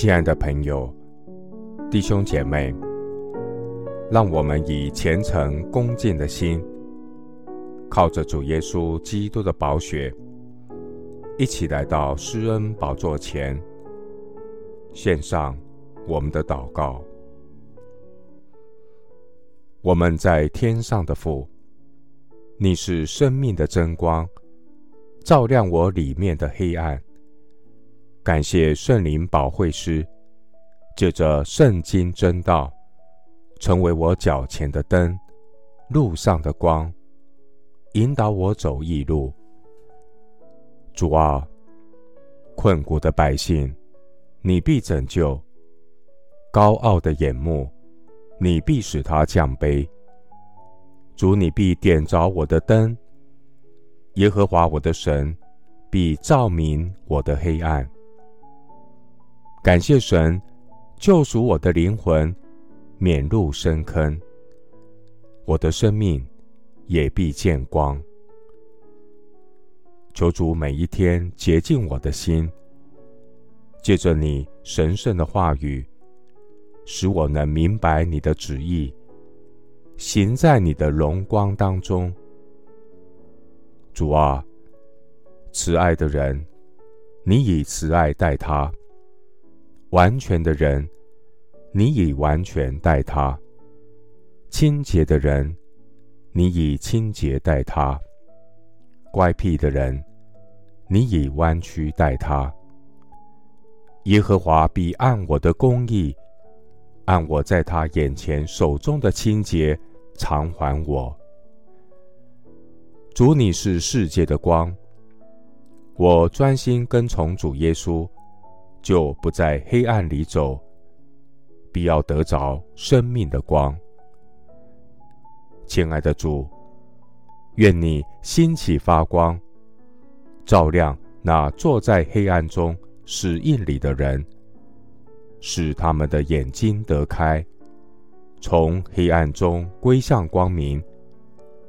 亲爱的朋友、弟兄姐妹，让我们以虔诚恭敬的心，靠着主耶稣基督的宝血，一起来到施恩宝座前，献上我们的祷告。我们在天上的父，你是生命的真光，照亮我里面的黑暗。感谢圣灵保惠师，借着圣经真道，成为我脚前的灯，路上的光，引导我走义路。主啊，困苦的百姓，你必拯救；高傲的眼目，你必使他降卑。主，你必点着我的灯，耶和华我的神必照明我的黑暗。感谢神救赎我的灵魂，免入深坑。我的生命也必见光。求主每一天洁净我的心，借着你神圣的话语，使我能明白你的旨意，行在你的荣光当中。主啊，慈爱的人，你以慈爱待他。完全的人，你以完全待他；清洁的人，你以清洁待他；乖僻的人，你以弯曲待他。耶和华必按我的公义，按我在他眼前手中的清洁，偿还我。主，你是世界的光，我专心跟从主耶稣。就不在黑暗里走，必要得着生命的光。亲爱的主，愿你兴起发光，照亮那坐在黑暗中死印里的人，使他们的眼睛得开，从黑暗中归向光明，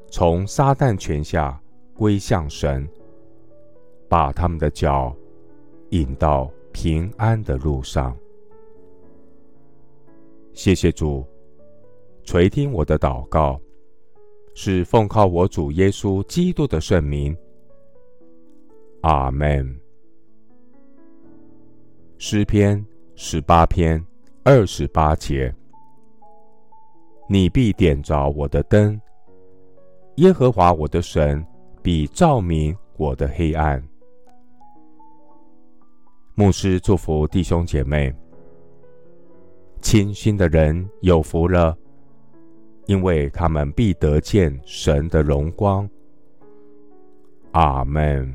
从撒旦权下归向神，把他们的脚引到平安的路上，谢谢主垂听我的祷告，是奉靠我主耶稣基督的圣名。阿门。诗篇十八篇二十八节：你必点着我的灯，耶和华我的神必照明我的黑暗。牧师祝福弟兄姐妹，清心的人有福了，因为他们必得见神的荣光。阿门。